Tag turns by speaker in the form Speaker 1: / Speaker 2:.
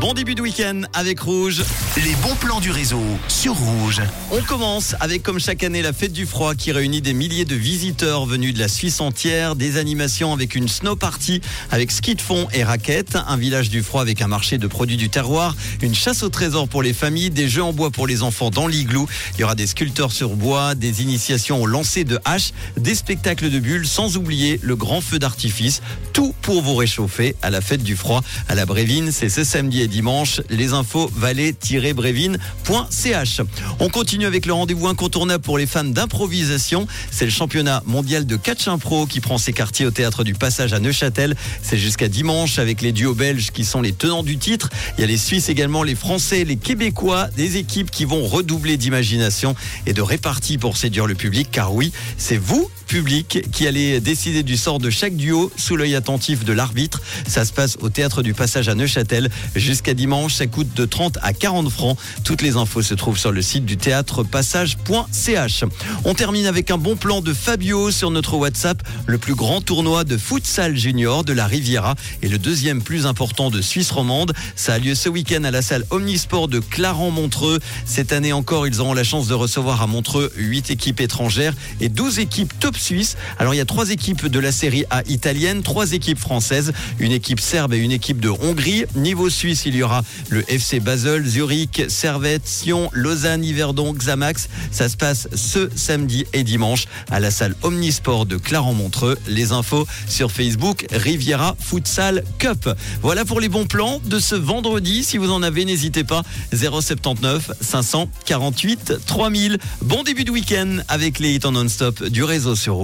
Speaker 1: Bon début de week-end avec Rouge.
Speaker 2: Les bons plans du réseau sur Rouge.
Speaker 1: On commence avec comme chaque année la fête du froid qui réunit des milliers de visiteurs venus de la Suisse entière, des animations avec une snow party avec ski de fond et raquettes, un village du froid avec un marché de produits du terroir, une chasse au trésor pour les familles, des jeux en bois pour les enfants dans l'igloo. Il y aura des sculpteurs sur bois, des initiations au lancer de haches, des spectacles de bulles, sans oublier le grand feu d'artifice. Tout pour vous réchauffer à la fête du froid à la Brévine. C'est ce samedi et dimanche. Les infos valet-brévine.ch. On continue avec le rendez-vous incontournable pour les fans d'improvisation. C'est le championnat mondial de catch impro qui prend ses quartiers au théâtre du Passage à Neuchâtel. C'est jusqu'à dimanche avec les duos belges qui sont les tenants du titre. Il y a les Suisses également, les Français, les Québécois, des équipes qui vont redoubler d'imagination et de répartie pour séduire le public. Car oui, c'est vous public qui allez décider du sort de chaque duo sous l'œil attentif de l'arbitre. Ça se passe au théâtre du Passage à Neuchâtel jusqu'à dimanche. Ça coûte de 30 à 40 francs. Toutes les infos se trouvent sur le site du théâtre passage.ch. On termine avec un bon plan de Fabio sur notre WhatsApp. Le plus grand tournoi de futsal junior de la Riviera et le deuxième plus important de Suisse romande. Ça a lieu ce week-end à la salle Omnisport de Clarence-Montreux. Cette année encore, ils auront la chance de recevoir à Montreux 8 équipes étrangères et 12 équipes top suisse. Alors il y a trois équipes de la série A italienne, trois équipes françaises, une équipe serbe et une équipe de Hongrie. Niveau suisse, il y aura le FC Basel, Zurich, Servette, Sion, Lausanne, Yverdon, Xamax. Ça se passe ce samedi et dimanche à la salle Omnisport de Clarence-Montreux. Les infos sur Facebook Riviera Futsal Cup. Voilà pour les bons plans de ce vendredi. Si vous en avez, n'hésitez pas. 079 548 3000. Bon début de week-end avec les hits en non-stop du réseau sur